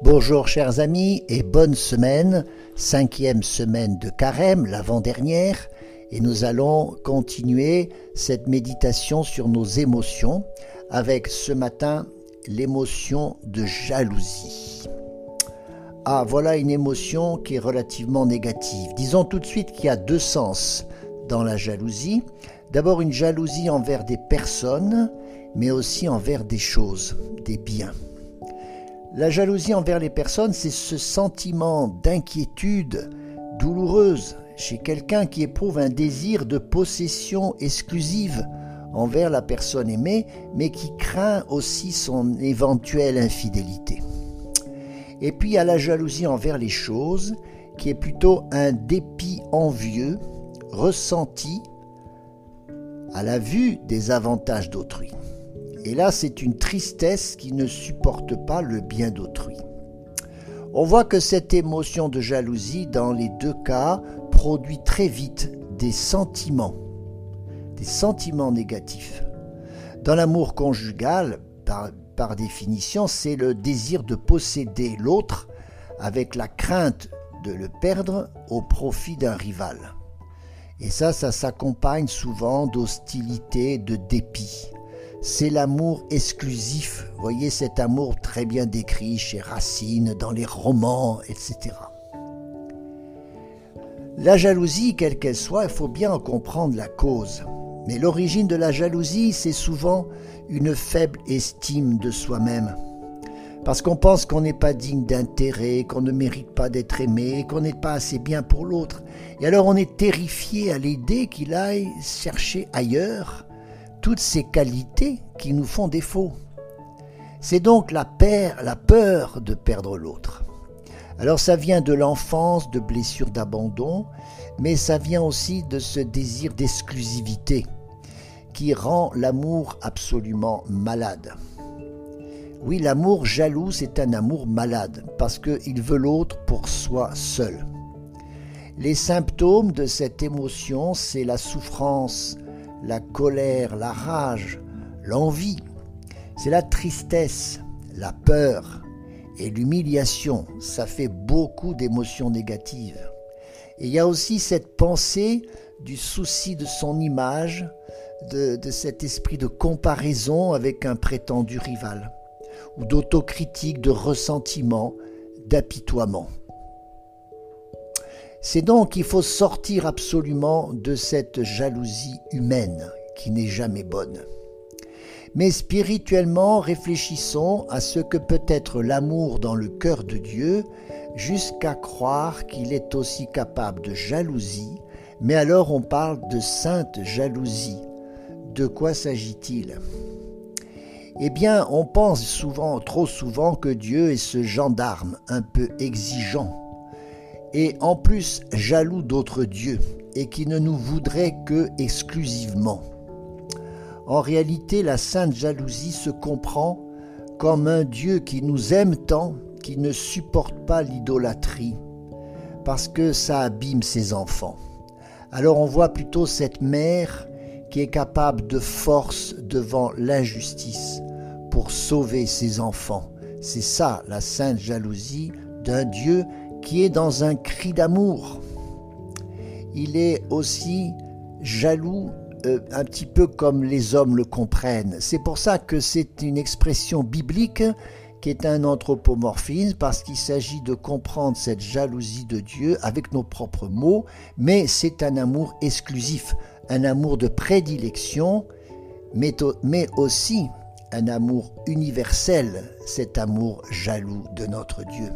Bonjour chers amis et bonne semaine, cinquième semaine de carême, l'avant-dernière, et nous allons continuer cette méditation sur nos émotions avec ce matin l'émotion de jalousie. Ah, voilà une émotion qui est relativement négative. Disons tout de suite qu'il y a deux sens dans la jalousie. D'abord une jalousie envers des personnes, mais aussi envers des choses, des biens. La jalousie envers les personnes, c'est ce sentiment d'inquiétude douloureuse chez quelqu'un qui éprouve un désir de possession exclusive envers la personne aimée, mais qui craint aussi son éventuelle infidélité. Et puis il y a la jalousie envers les choses, qui est plutôt un dépit envieux, ressenti à la vue des avantages d'autrui. Et là, c'est une tristesse qui ne supporte pas le bien d'autrui. On voit que cette émotion de jalousie, dans les deux cas, produit très vite des sentiments, des sentiments négatifs. Dans l'amour conjugal, par, définition, c'est le désir de posséder l'autre avec la crainte de le perdre au profit d'un rival. Et ça, ça s'accompagne souvent d'hostilité, de dépit c'est l'amour exclusif. Voyez cet amour très bien décrit chez Racine, dans les romans, etc. La jalousie, quelle qu'elle soit, il faut bien en comprendre la cause. Mais l'origine de la jalousie, c'est souvent une faible estime de soi-même. Parce qu'on pense qu'on n'est pas digne d'intérêt, qu'on ne mérite pas d'être aimé, qu'on n'est pas assez bien pour l'autre. Et alors on est terrifié à l'idée qu'il aille chercher ailleurs toutes ces qualités qui nous font défaut. C'est donc la, la peur de perdre l'autre. Alors ça vient de l'enfance, de blessures d'abandon, mais ça vient aussi de ce désir d'exclusivité qui rend l'amour absolument malade. Oui, l'amour jaloux, c'est un amour malade, parce qu'il veut l'autre pour soi seul. Les symptômes de cette émotion, c'est la souffrance la colère, la rage, l'envie. C'est la tristesse, la peur et l'humiliation. Ça fait beaucoup d'émotions négatives. Et il y a aussi cette pensée du souci de son image, de, cet esprit de comparaison avec un prétendu rival, ou d'autocritique, de ressentiment, d'apitoiement. C'est donc qu'il faut sortir absolument de cette jalousie humaine qui n'est jamais bonne. Mais spirituellement, réfléchissons à ce que peut être l'amour dans le cœur de Dieu jusqu'à croire qu'il est aussi capable de jalousie, mais alors on parle de sainte jalousie. De quoi s'agit-il? Eh bien, on pense souvent, trop souvent, que Dieu est ce gendarme un peu exigeant et en plus jaloux d'autres dieux et qui ne nous voudrait que exclusivement. En réalité, la sainte jalousie se comprend comme un Dieu qui nous aime tant qui ne supporte pas l'idolâtrie, parce que ça abîme ses enfants. Alors on voit plutôt cette mère qui est capable de force devant l'injustice pour sauver ses enfants. C'est ça la sainte jalousie d'un Dieu qui est dans un cri d'amour. Il est aussi jaloux euh, un petit peu comme les hommes le comprennent. C'est pour ça que c'est une expression biblique qui est un anthropomorphisme parce qu'il s'agit de comprendre cette jalousie de Dieu avec nos propres mots, mais c'est un amour exclusif, un amour de prédilection, mais, mais aussi un amour universel, cet amour jaloux de notre Dieu.